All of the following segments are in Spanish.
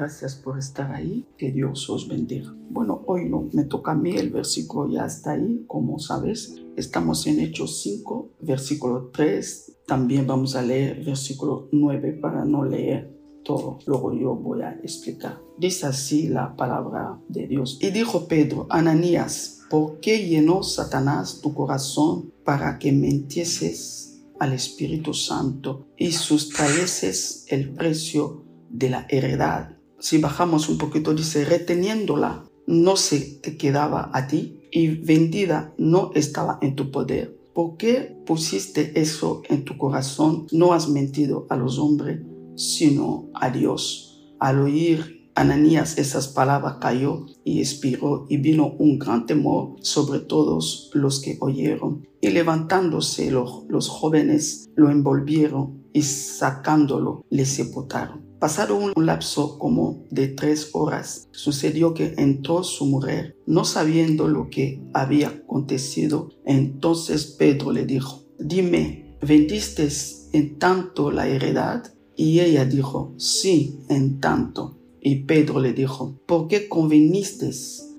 Gracias por estar ahí. Que Dios os bendiga. Bueno, hoy no me toca a mí, el versículo ya está ahí, como sabes. Estamos en Hechos 5, versículo 3. También vamos a leer versículo 9 para no leer todo. Luego yo voy a explicar. Dice así la palabra de Dios. Y dijo Pedro, Ananías, ¿por qué llenó Satanás tu corazón para que mentieses al Espíritu Santo y sustrayeses el precio de la heredad? Si bajamos un poquito, dice, reteniéndola, no se te quedaba a ti y vendida no estaba en tu poder. ¿Por qué pusiste eso en tu corazón? No has mentido a los hombres, sino a Dios. Al oír Ananías esas palabras cayó y expiró y vino un gran temor sobre todos los que oyeron. Y levantándose los, los jóvenes lo envolvieron y sacándolo le sepultaron. Pasado un lapso como de tres horas, sucedió que entró su mujer, no sabiendo lo que había acontecido. Entonces Pedro le dijo, dime, ¿vendiste en tanto la heredad? Y ella dijo, sí, en tanto. Y Pedro le dijo, ¿por qué conveniste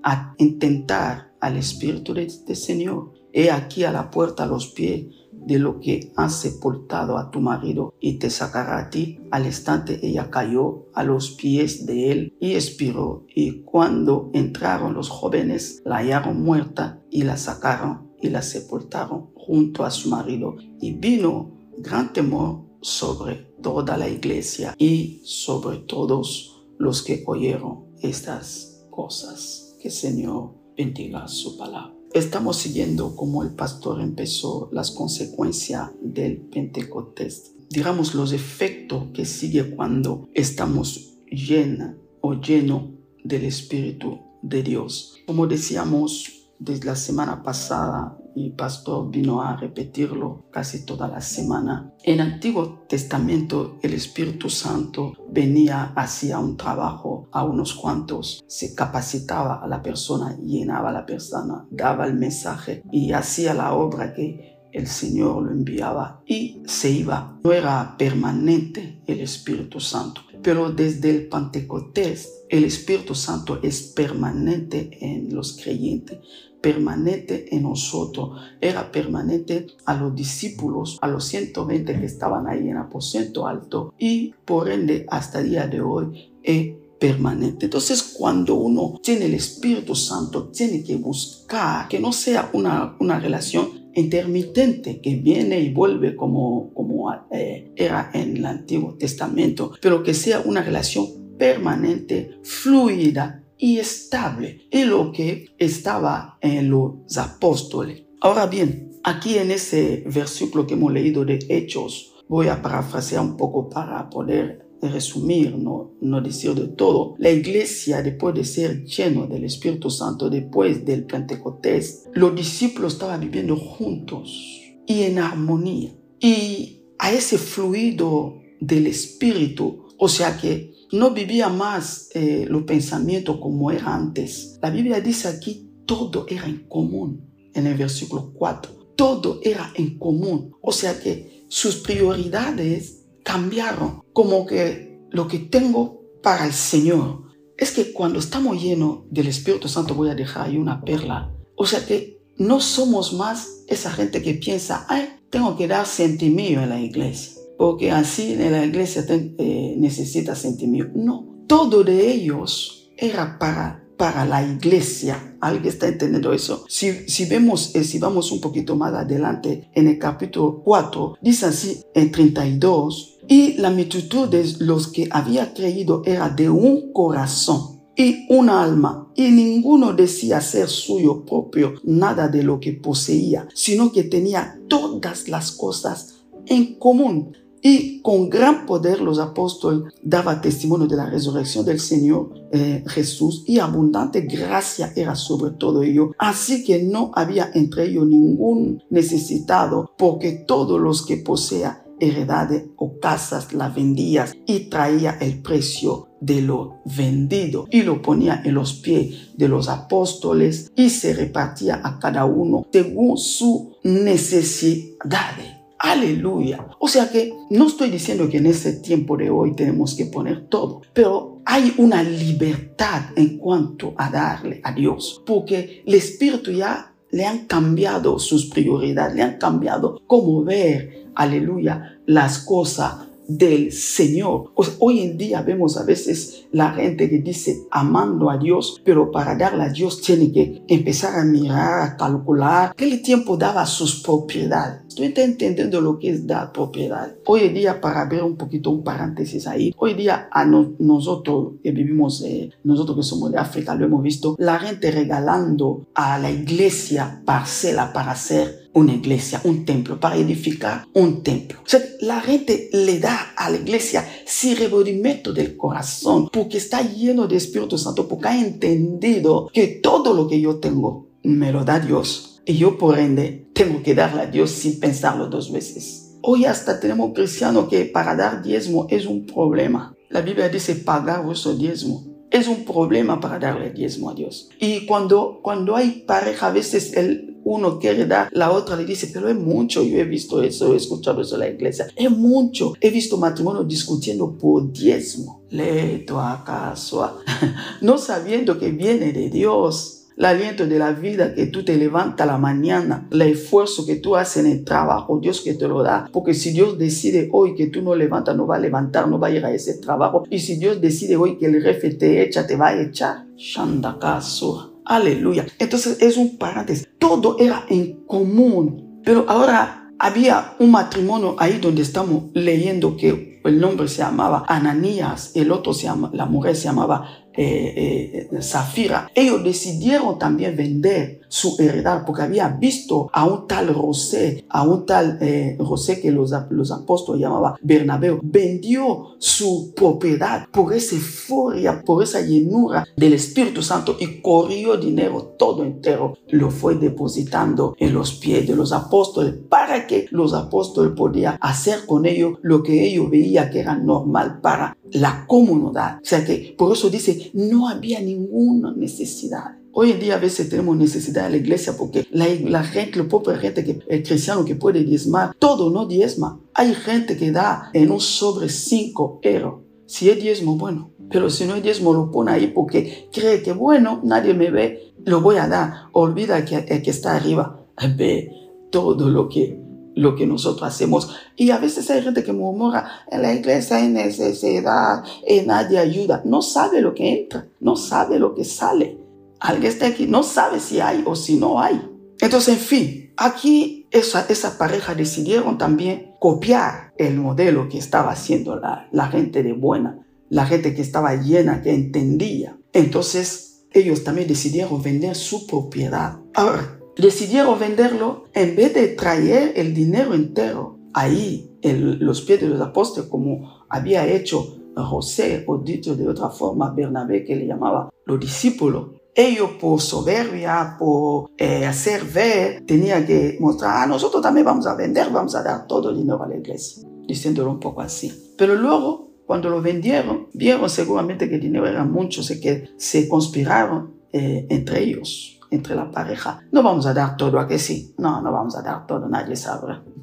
a intentar al Espíritu de, de Señor? He aquí a la puerta los pies de lo que has sepultado a tu marido y te sacará a ti. Al instante ella cayó a los pies de él y expiró. Y cuando entraron los jóvenes, la hallaron muerta y la sacaron y la sepultaron junto a su marido. Y vino gran temor sobre toda la iglesia y sobre todos los que oyeron estas cosas. Que el Señor bendiga su palabra. Estamos siguiendo como el pastor empezó las consecuencias del Pentecostés. Digamos los efectos que sigue cuando estamos llena o lleno del Espíritu de Dios. Como decíamos desde la semana pasada, y pastor vino a repetirlo casi toda la semana. En el Antiguo Testamento el Espíritu Santo venía, hacía un trabajo a unos cuantos, se capacitaba a la persona, llenaba a la persona, daba el mensaje y hacía la obra que el Señor lo enviaba y se iba. No era permanente el Espíritu Santo, pero desde el Pentecostés el Espíritu Santo es permanente en los creyentes permanente en nosotros, era permanente a los discípulos, a los 120 que estaban ahí en aposento alto y por ende hasta el día de hoy es permanente. Entonces cuando uno tiene el Espíritu Santo, tiene que buscar que no sea una, una relación intermitente que viene y vuelve como, como eh, era en el Antiguo Testamento, pero que sea una relación permanente, fluida, y estable y lo que estaba en los apóstoles. Ahora bien, aquí en ese versículo que hemos leído de Hechos, voy a parafrasear un poco para poder resumir, no, no decir de todo. La iglesia, después de ser lleno del Espíritu Santo, después del Pentecostés, los discípulos estaban viviendo juntos y en armonía. Y a ese fluido del Espíritu, o sea que no vivía más eh, los pensamientos como era antes. La Biblia dice aquí, todo era en común, en el versículo 4. Todo era en común. O sea que sus prioridades cambiaron, como que lo que tengo para el Señor. Es que cuando estamos llenos del Espíritu Santo, voy a dejar ahí una perla. O sea que no somos más esa gente que piensa, ay, tengo que dar sentimiento en la iglesia porque así la iglesia eh, necesita sentimiento. No, todo de ellos era para, para la iglesia. ¿Alguien está entendiendo eso? Si, si vemos, eh, si vamos un poquito más adelante en el capítulo 4, dice así en 32, y la multitud de los que había creído era de un corazón y un alma, y ninguno decía ser suyo propio nada de lo que poseía, sino que tenía todas las cosas en común. Y con gran poder los apóstoles daban testimonio de la resurrección del Señor eh, Jesús y abundante gracia era sobre todo ellos. Así que no había entre ellos ningún necesitado porque todos los que posea heredades o casas la vendía y traía el precio de lo vendido y lo ponía en los pies de los apóstoles y se repartía a cada uno según su necesidad. Aleluya. O sea que no estoy diciendo que en este tiempo de hoy tenemos que poner todo, pero hay una libertad en cuanto a darle a Dios, porque el Espíritu ya le han cambiado sus prioridades, le han cambiado cómo ver, aleluya, las cosas del Señor. Hoy en día vemos a veces la gente que dice amando a Dios, pero para darle a Dios tiene que empezar a mirar, a calcular qué tiempo daba sus propiedades. Estoy entendiendo lo que es dar propiedad. Hoy en día, para ver un poquito un paréntesis ahí, hoy día a nosotros que vivimos, eh, nosotros que somos de África, lo hemos visto, la gente regalando a la iglesia parcela para hacer una iglesia, un templo, para edificar un templo. O sea, la gente le da a la iglesia sin revolvimiento del corazón, porque está lleno de Espíritu Santo, porque ha entendido que todo lo que yo tengo me lo da Dios y yo por ende tengo que darle a Dios sin pensarlo dos veces. Hoy hasta tenemos cristianos que para dar diezmo es un problema. La Biblia dice pagar vuestro diezmo. Es un problema para darle diezmo a Dios. Y cuando, cuando hay pareja, a veces el uno quiere dar, la otra le dice, pero es mucho. Yo he visto eso, he escuchado eso en la iglesia. Es mucho. He visto matrimonios discutiendo por diezmo. Leto acaso, no sabiendo que viene de Dios el aliento de la vida que tú te levantas la mañana, el esfuerzo que tú haces en el trabajo, Dios que te lo da. Porque si Dios decide hoy que tú no levantas, no va a levantar, no va a ir a ese trabajo. Y si Dios decide hoy que el jefe te echa, te va a echar. Shandakaso. Aleluya. Entonces es un paréntesis. Todo era en común. Pero ahora había un matrimonio ahí donde estamos leyendo que el nombre se llamaba Ananías, el otro se llama, la mujer se llamaba eh, eh, Zafira, ellos decidieron también vender su heredad porque había visto a un tal José, a un tal eh, José que los, los apóstoles llamaban Bernabé, vendió su propiedad por esa euforia, por esa llenura del Espíritu Santo y corrió dinero todo entero, lo fue depositando en los pies de los apóstoles para que los apóstoles podían hacer con ellos lo que ellos veían que era normal para la comunidad. O sea que por eso dice, no había ninguna necesidad. Hoy en día a veces tenemos necesidad de la iglesia porque la, la gente, la propia gente que es cristiano que puede diezmar, todo no diezma. Hay gente que da en un sobre 5 euros. Si es diezmo, bueno. Pero si no es diezmo, lo pone ahí porque cree que, bueno, nadie me ve, lo voy a dar. Olvida que el que está arriba ve todo lo que nosotros hacemos. Y a veces hay gente que murmura, en la iglesia hay necesidad y nadie ayuda. No sabe lo que entra, no sabe lo que sale. Alguien está aquí, no sabe si hay o si no hay. Entonces, en fin, aquí esa, pareja decidieron también copiar el modelo que estaba haciendo la, la gente de buena, la gente que estaba llena, que entendía. Entonces, ellos también decidieron vender su propiedad. Ahora, decidieron venderlo en vez de traer el dinero entero ahí en los pies de los apóstoles como había hecho José o dicho de otra forma Bernabé que le llamaba los discípulos. Ellos por soberbia, por eh, hacer ver, tenían que mostrar, ah, nosotros también vamos a vender, vamos a dar todo el dinero a la iglesia, diciéndolo un poco así. Pero luego, cuando lo vendieron, vieron seguramente que el dinero era mucho, sé que se conspiraron eh, entre ellos entre la pareja. No vamos a dar todo a que sí. No, no vamos a dar todo, nadie sabrá.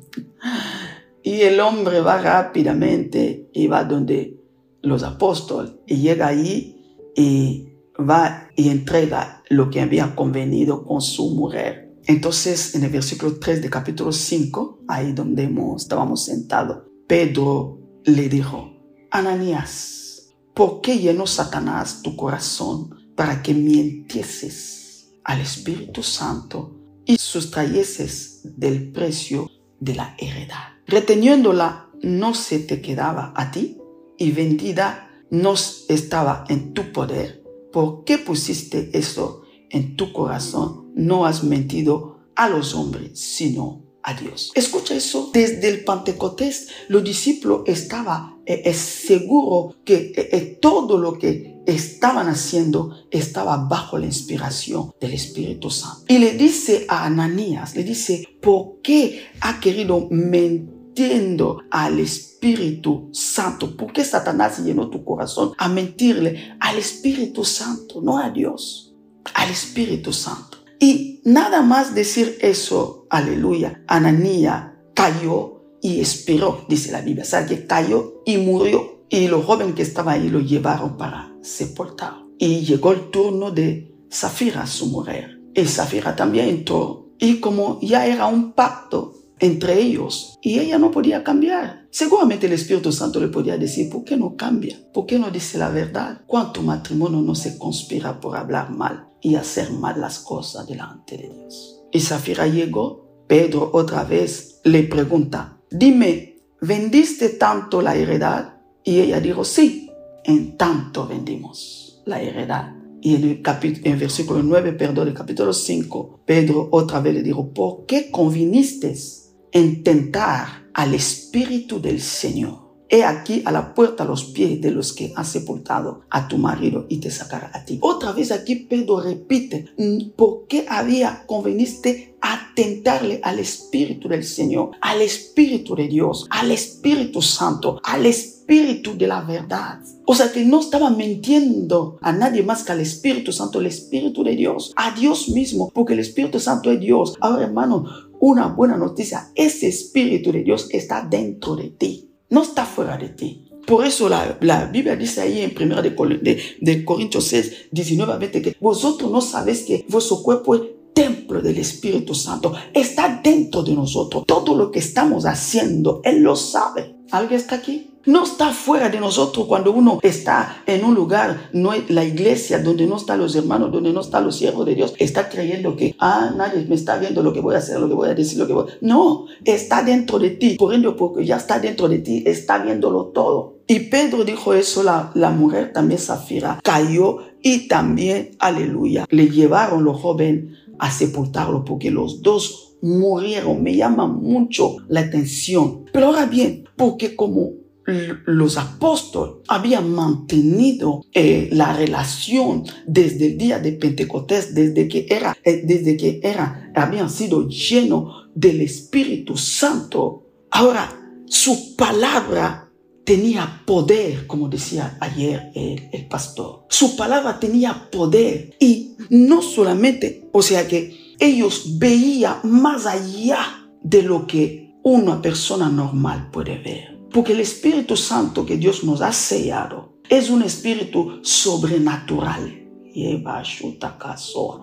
Y el hombre va rápidamente y va donde los apóstoles y llega ahí y va y entrega lo que había convenido con su mujer. Entonces, en el versículo 3 de capítulo 5, ahí donde estábamos sentados, Pedro le dijo, Ananías, ¿por qué llenó Satanás tu corazón para que mientieses al Espíritu Santo y sustrayeses del precio de la heredad. Reteniéndola no se te quedaba a ti y vendida no estaba en tu poder. ¿Por qué pusiste eso en tu corazón? No has mentido a los hombres, sino a Dios. Escucha eso. Desde el Pentecostés, los discípulos estaban eh, eh, seguros que eh, todo lo que estaban haciendo estaba bajo la inspiración del Espíritu Santo. Y le dice a Ananías, le dice, ¿por qué ha querido mentiendo al Espíritu Santo? ¿Por qué Satanás llenó tu corazón a mentirle al Espíritu Santo, no a Dios, al Espíritu Santo? Y nada más decir eso, aleluya, Ananías cayó y expiró, dice la Biblia. O que cayó y murió y los jóvenes que estaban ahí lo llevaron para sepultar. Y llegó el turno de Zafira, su mujer. Y Zafira también entró. Y como ya era un pacto entre ellos y ella no podía cambiar. Seguramente el Espíritu Santo le podía decir, ¿por qué no cambia? ¿Por qué no dice la verdad? ¿Cuánto matrimonio no se conspira por hablar mal y hacer mal las cosas delante de Dios? Y Zafira llegó, Pedro otra vez le pregunta, dime, ¿vendiste tanto la heredad? Y ella dijo, sí, en tanto vendimos la heredad. Y en el, capítulo, versículo 9, perdón, el capítulo 5, Pedro otra vez le dijo, ¿por qué conviniste en tentar al Espíritu del Señor? He aquí a la puerta los pies de los que han sepultado a tu marido y te sacará a ti. Otra vez aquí Pedro repite, mm, ¿por qué había conveniste atentarle al Espíritu del Señor, al Espíritu de Dios, al Espíritu Santo, al Espíritu de la verdad? O sea que no estaba mintiendo a nadie más que al Espíritu Santo, el Espíritu de Dios, a Dios mismo, porque el Espíritu Santo es Dios. Ahora hermano, una buena noticia, ese Espíritu de Dios está dentro de ti no está fuera de ti. Por eso la, la Biblia dice ahí en 1 de, de, Corintios 6, 19 a 20 que vosotros no sabéis que vuestro cuerpo es templo del Espíritu Santo. Está dentro de nosotros. Todo lo que estamos haciendo, Él lo sabe. ¿Alguien está aquí? No está fuera de nosotros cuando uno está en un lugar, no es la iglesia, donde no están los hermanos, donde no están los siervos de Dios, está creyendo que, ah, nadie me está viendo lo que voy a hacer, lo que voy a decir, lo que voy a... No, está dentro de ti. Por ende, porque ya está dentro de ti, está viéndolo todo. Y Pedro dijo eso, la, la mujer también Zafira cayó y también, aleluya, le llevaron los jóvenes a sepultarlo porque los dos murieron. Me llama mucho la atención. Pero ahora bien, porque como los apóstoles habían mantenido eh, la relación desde el día de Pentecostés, desde que era, eh, desde que era, habían sido llenos del Espíritu Santo. Ahora, su palabra tenía poder, como decía ayer el, el pastor. Su palabra tenía poder y no solamente, o sea que ellos veían más allá de lo que una persona normal puede ver. Porque el Espíritu Santo que Dios nos ha sellado es un espíritu sobrenatural.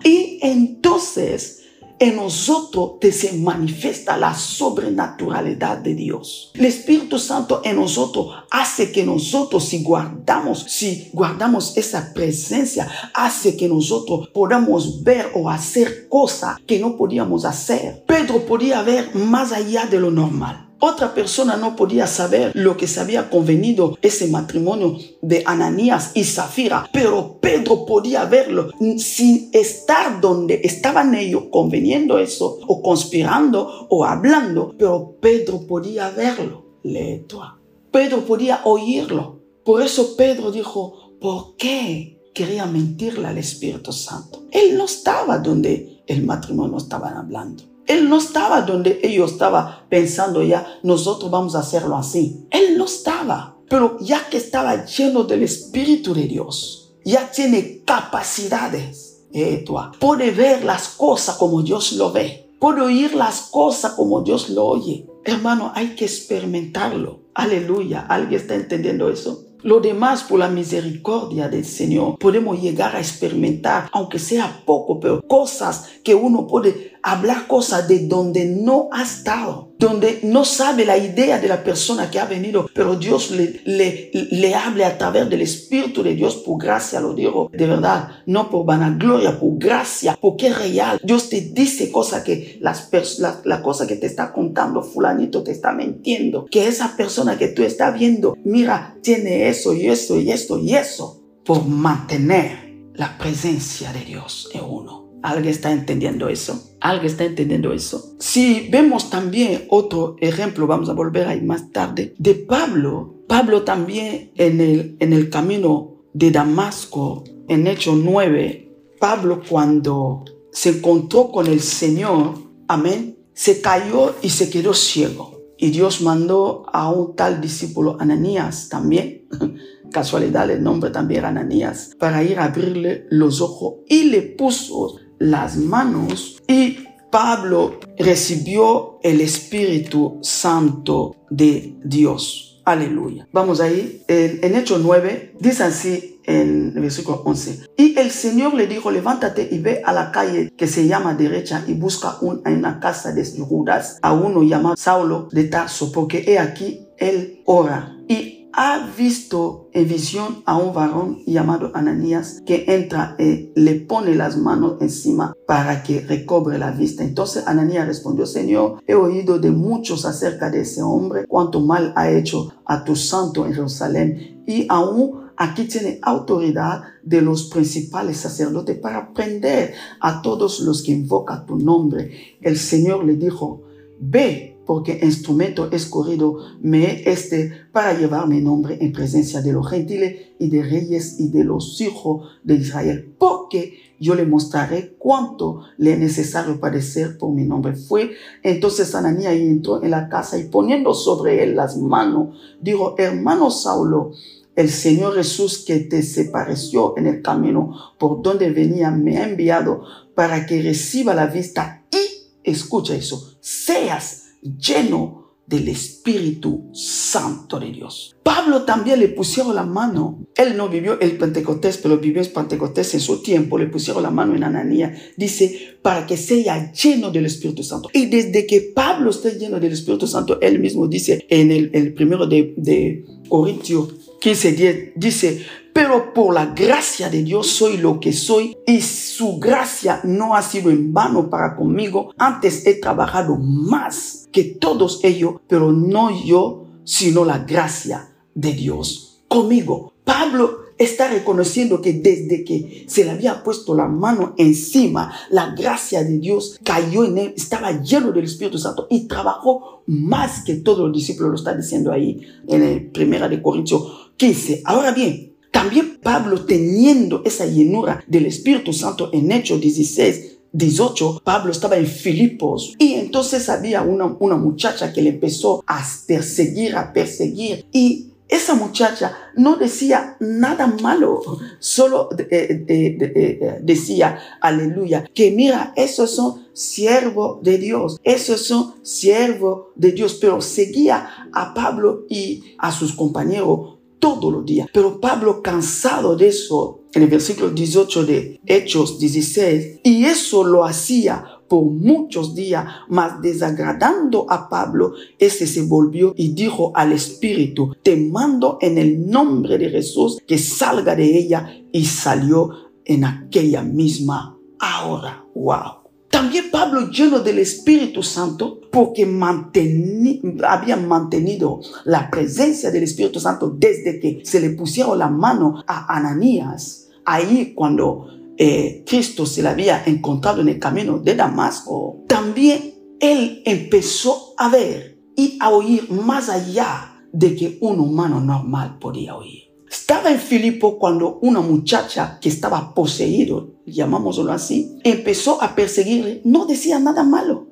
Y entonces en nosotros se manifiesta la sobrenaturalidad de Dios. El Espíritu Santo en nosotros hace que nosotros si guardamos, si guardamos esa presencia, hace que nosotros podamos ver o hacer cosas que no podíamos hacer. Pedro podía ver más allá de lo normal. Otra persona no podía saber lo que se había convenido ese matrimonio de Ananías y Zafira, pero Pedro podía verlo sin estar donde estaban ellos conveniendo eso o conspirando o hablando, pero Pedro podía verlo. Leto. Pedro podía oírlo. Por eso Pedro dijo, ¿por qué quería mentirle al Espíritu Santo? Él no estaba donde el matrimonio estaban hablando. Él no estaba donde ellos estaban pensando ya, nosotros vamos a hacerlo así. Él no estaba. Pero ya que estaba lleno del Espíritu de Dios, ya tiene capacidades. Eh, puede ver las cosas como Dios lo ve. Puede oír las cosas como Dios lo oye. Hermano, hay que experimentarlo. Aleluya. ¿Alguien está entendiendo eso? Lo demás, por la misericordia del Señor, podemos llegar a experimentar, aunque sea poco, pero cosas que uno puede hablar cosas de donde no ha estado, donde no sabe la idea de la persona que ha venido, pero Dios le, le, le hable a través del Espíritu de Dios por gracia, lo digo de verdad, no por vanagloria, por gracia, porque es real. Dios te dice cosas que las la, la cosa que te está contando fulanito te está mintiendo, que esa persona que tú estás viendo, mira, tiene eso y eso y esto y eso, por mantener la presencia de Dios en uno. ¿Alguien está entendiendo eso? ¿Alguien está entendiendo eso? Si vemos también otro ejemplo, vamos a volver ahí más tarde, de Pablo. Pablo también en el, en el camino de Damasco, en Hechos 9, Pablo cuando se encontró con el Señor, amén, se cayó y se quedó ciego. Y Dios mandó a un tal discípulo Ananías también, casualidad el nombre también era Ananías, para ir a abrirle los ojos y le puso las manos y Pablo recibió el Espíritu Santo de Dios. Aleluya. Vamos ahí. En, en Hechos 9 dice así en versículo 11. Y el Señor le dijo, levántate y ve a la calle que se llama derecha y busca un, en una casa de Judas a uno llamado Saulo de Tarso, porque he aquí él ora. Y ha visto en visión a un varón llamado Ananías que entra y le pone las manos encima para que recobre la vista. Entonces Ananías respondió, Señor, he oído de muchos acerca de ese hombre, cuánto mal ha hecho a tu santo en Jerusalén y aún aquí tiene autoridad de los principales sacerdotes para prender a todos los que invocan tu nombre. El Señor le dijo, ve porque instrumento escogido me este para llevar mi nombre en presencia de los gentiles y de reyes y de los hijos de Israel, porque yo le mostraré cuánto le es necesario padecer por mi nombre. Fue entonces Ananías y entró en la casa y poniendo sobre él las manos, dijo, hermano Saulo, el Señor Jesús que te separeció en el camino por donde venía me ha enviado para que reciba la vista y, escucha eso, seas lleno del Espíritu Santo de Dios. Pablo también le pusieron la mano. Él no vivió el Pentecostés, pero vivió el Pentecostés en su tiempo. Le pusieron la mano en Ananía. Dice, para que sea lleno del Espíritu Santo. Y desde que Pablo esté lleno del Espíritu Santo, él mismo dice en el, primero de, de Corintios 15, dice, pero por la gracia de Dios soy lo que soy y su gracia no ha sido en vano para conmigo. Antes he trabajado más que todos ellos, pero no yo, sino la gracia de Dios conmigo. Pablo está reconociendo que desde que se le había puesto la mano encima, la gracia de Dios cayó en él, estaba lleno del Espíritu Santo y trabajó más que todos los discípulos, lo está diciendo ahí en el primera de Corintios 15. Ahora bien, también Pablo, teniendo esa llenura del Espíritu Santo en Hechos 16, 18, Pablo estaba en Filipos. Y entonces había una, una muchacha que le empezó a perseguir, a perseguir. Y esa muchacha no decía nada malo, solo eh, eh, eh, decía, aleluya, que mira, esos son siervos de Dios, esos son siervos de Dios, pero seguía a Pablo y a sus compañeros todos los días. Pero Pablo, cansado de eso, en el versículo 18 de Hechos 16, y eso lo hacía por muchos días, mas desagradando a Pablo, ese se volvió y dijo al Espíritu, te mando en el nombre de Jesús que salga de ella, y salió en aquella misma hora. Wow. También Pablo, lleno del Espíritu Santo, porque había mantenido la presencia del Espíritu Santo desde que se le pusieron la mano a Ananías, ahí cuando eh, Cristo se le había encontrado en el camino de Damasco, también él empezó a ver y a oír más allá de que un humano normal podía oír. Estaba en Filipo cuando una muchacha que estaba poseído, llamámoslo así, empezó a perseguirle. No decía nada malo.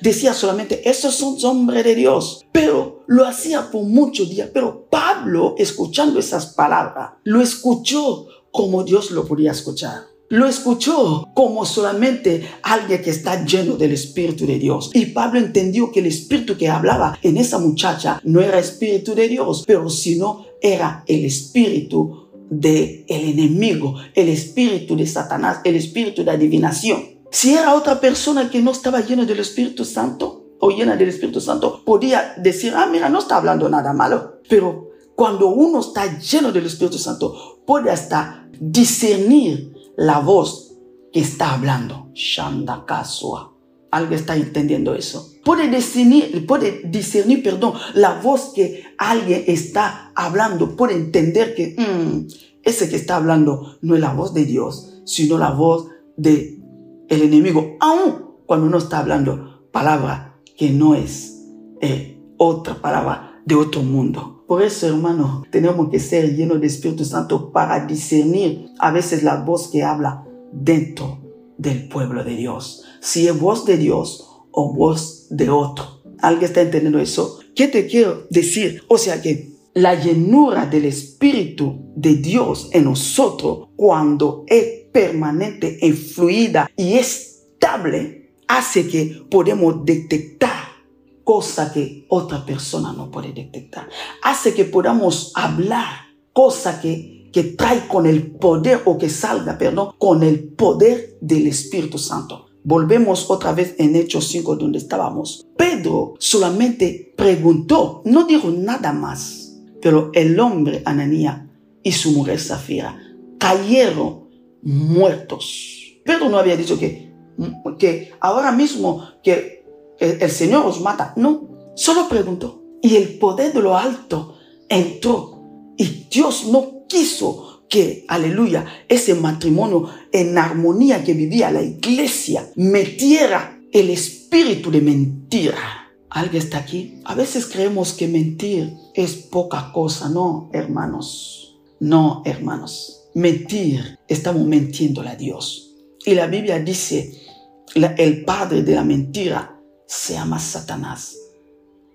Decía solamente, esos son hombres de Dios. Pero lo hacía por muchos días. Pero Pablo, escuchando esas palabras, lo escuchó como Dios lo podía escuchar. Lo escuchó como solamente alguien que está lleno del Espíritu de Dios. Y Pablo entendió que el Espíritu que hablaba en esa muchacha no era Espíritu de Dios, pero sino era el Espíritu del el enemigo, el Espíritu de Satanás, el Espíritu de adivinación. Si era otra persona que no estaba llena del Espíritu Santo o llena del Espíritu Santo, podía decir, ah, mira, no está hablando nada malo. Pero cuando uno está lleno del Espíritu Santo, puede hasta discernir la voz que está hablando. Shandakasua. ¿Alguien está entendiendo eso? Puede discernir, puede discernir, perdón, la voz que alguien está hablando. Puede entender que mm, ese que está hablando no es la voz de Dios, sino la voz de el enemigo. Aún cuando no está hablando palabra que no es eh, otra palabra de otro mundo. Por eso, hermano, tenemos que ser llenos de Espíritu Santo para discernir a veces la voz que habla dentro del pueblo de Dios. Si es voz de Dios o voz de otro. ¿Alguien está entendiendo eso? ¿Qué te quiero decir? O sea que la llenura del Espíritu de Dios en nosotros, cuando es permanente, e fluida y estable, hace que podemos detectar cosa que otra persona no puede detectar. Hace que podamos hablar cosa que, que trae con el poder o que salga, perdón, con el poder del Espíritu Santo. Volvemos otra vez en Hechos 5 donde estábamos. Pedro solamente preguntó, no dijo nada más, pero el hombre Ananía y su mujer Zafira cayeron muertos. Pedro no había dicho que, que ahora mismo que el, Señor os mata. No, solo preguntó. Y el poder de lo alto entró. Y Dios no quiso que, aleluya, ese matrimonio en armonía que vivía la iglesia metiera el espíritu de mentira. ¿Alguien está aquí? A veces creemos que mentir es poca cosa. No, hermanos. No, hermanos. Mentir, estamos mintiéndole a Dios. Y la Biblia dice, el padre de la mentira se llama Satanás.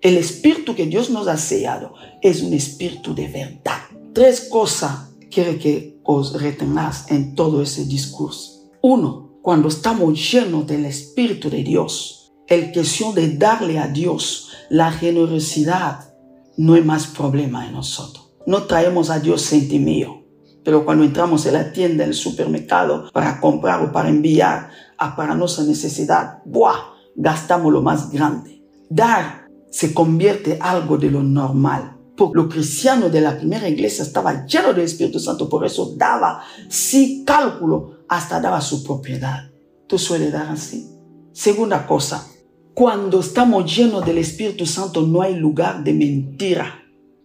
El espíritu que Dios nos ha sellado es un espíritu de verdad. Tres cosas quiere que os retengáis en todo ese discurso. Uno, cuando estamos llenos del espíritu de Dios, el cuestión de darle a Dios la generosidad no es más problema en nosotros. No traemos a Dios sentimiento. Pero cuando entramos en la tienda, en el supermercado, para comprar o para enviar a para nuestra necesidad, ¡buah! gastamos lo más grande. Dar se convierte en algo de lo normal. Porque los cristianos de la primera iglesia estaban llenos del Espíritu Santo, por eso daba sin cálculo, hasta daba su propiedad. ¿Tú sueles dar así? Segunda cosa, cuando estamos llenos del Espíritu Santo no hay lugar de mentira.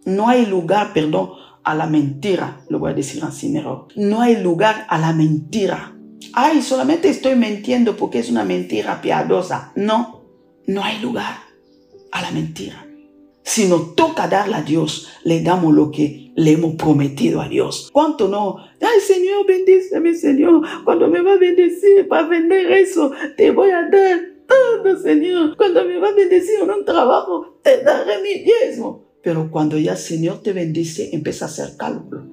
No hay lugar, perdón, a la mentira. Lo voy a decir así mejor. No hay lugar a la mentira ay, solamente estoy mintiendo porque es una mentira piadosa. No, no hay lugar a la mentira. Si nos toca darle a Dios, le damos lo que le hemos prometido a Dios. ¿Cuánto no? Ay, Señor, bendíceme, Señor. Cuando me va a bendecir para vender eso, te voy a dar todo, Señor. Cuando me va a bendecir en un trabajo, te daré mi diezmo. Pero cuando ya el Señor te bendice, empieza a hacer cálculo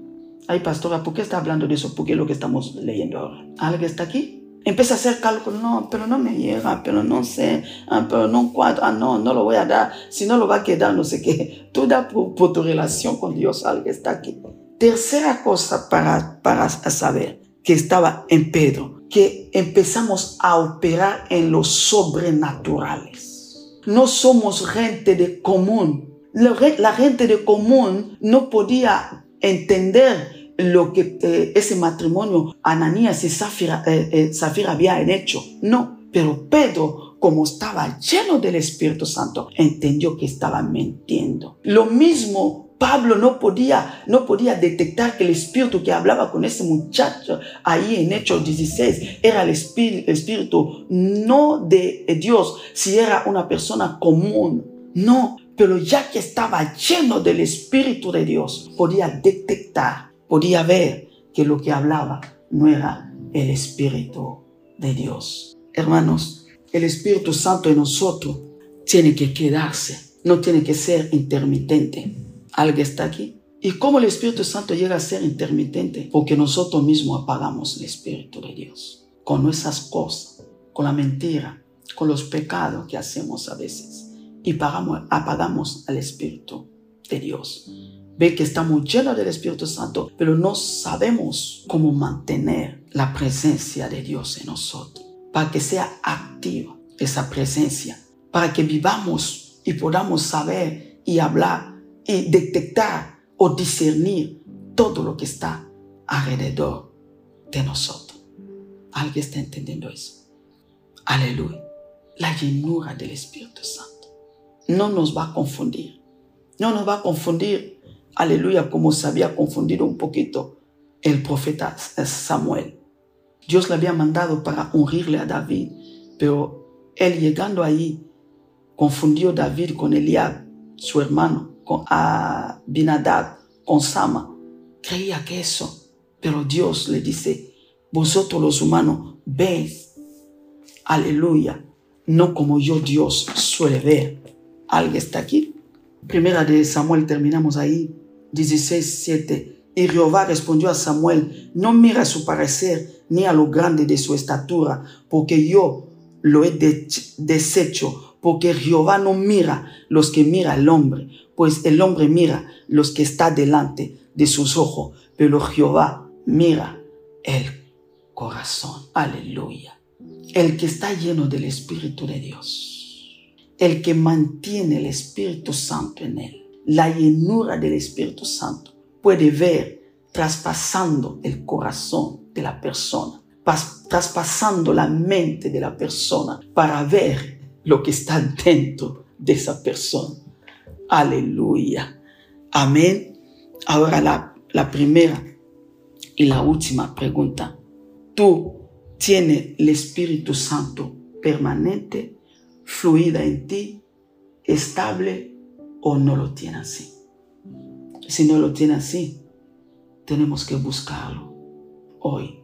Ay, pastora, ¿por qué está hablando de eso? Porque es lo que estamos leyendo ahora. ¿Alguien está aquí? Empieza a hacer cálculo, no, pero no me llega, pero no sé, ah, pero no cuadro, ah, no, no lo voy a dar, si no lo va a quedar, no sé qué. Tú da por, tu relación con Dios, alguien está aquí. Tercera cosa para, para saber que estaba en Pedro, que empezamos a operar en los sobrenaturales. No somos gente de común. La gente de común no podía entender lo que eh, ese matrimonio Ananías y Zafira, eh, eh, habían hecho. No, pero Pedro, como estaba lleno del Espíritu Santo, entendió que estaba mintiendo. Lo mismo Pablo no podía, no podía detectar que el espíritu que hablaba con ese muchacho ahí en Hechos 16 era el espíritu, espíritu no de Dios, si era una persona común. No, pero ya que estaba lleno del espíritu de Dios, podía detectar podía ver que lo que hablaba no era el Espíritu de Dios. Hermanos, el Espíritu Santo en nosotros tiene que quedarse, no tiene que ser intermitente. ¿Alguien está aquí? ¿Y cómo el Espíritu Santo llega a ser intermitente? Porque nosotros mismos apagamos el Espíritu de Dios con nuestras cosas, con la mentira, con los pecados que hacemos a veces y apagamos al Espíritu de Dios ve que estamos llenos del Espíritu Santo, pero no sabemos cómo mantener la presencia de Dios en nosotros, para que sea activa esa presencia, para que vivamos y podamos saber y hablar y detectar o discernir todo lo que está alrededor de nosotros. ¿Alguien está entendiendo eso? Aleluya. La llenura del Espíritu Santo no nos va a confundir. No nos va a confundir aleluya, como se había confundido un poquito el profeta Samuel. Dios le había mandado para ungirle a David, pero él llegando ahí, confundió David con Eliab, su hermano, con Abinadab, con Sama. Creía que eso, pero Dios le dice, vosotros los humanos veis, aleluya, no como yo Dios suele ver. ¿Alguien está aquí? Primera de Samuel, terminamos ahí. 16, 7. Y Jehová respondió a Samuel, no mira su parecer ni a lo grande de su estatura, porque yo lo he deshecho porque Jehová no mira los que mira el hombre, pues el hombre mira los que está delante de sus ojos, pero Jehová mira el corazón. Aleluya. El que está lleno del Espíritu de Dios, el que mantiene el Espíritu Santo en él, la llenura del Espíritu Santo, puede ver traspasando el corazón de la persona, traspasando la mente de la persona para ver lo que está dentro de esa persona. Aleluya. Amén. Ahora la, la primera y la última pregunta. ¿Tú tienes el Espíritu Santo permanente, fluida en ti, estable o no lo tienes así? Si no lo tienes así, tenemos que buscarlo hoy,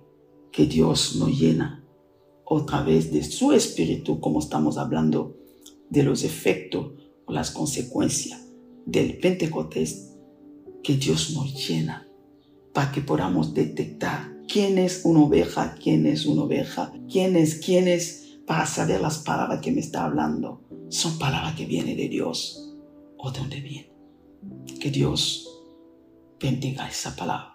que Dios nos llena otra vez de su espíritu, como estamos hablando de los efectos o las consecuencias del Pentecostés, que Dios nos llena para que podamos detectar quién es una oveja, quién es una oveja, quién es, quién es, para saber las palabras que me está hablando. Son palabras que vienen de Dios o de dónde vienen. Que Dios bendiga esa palabra.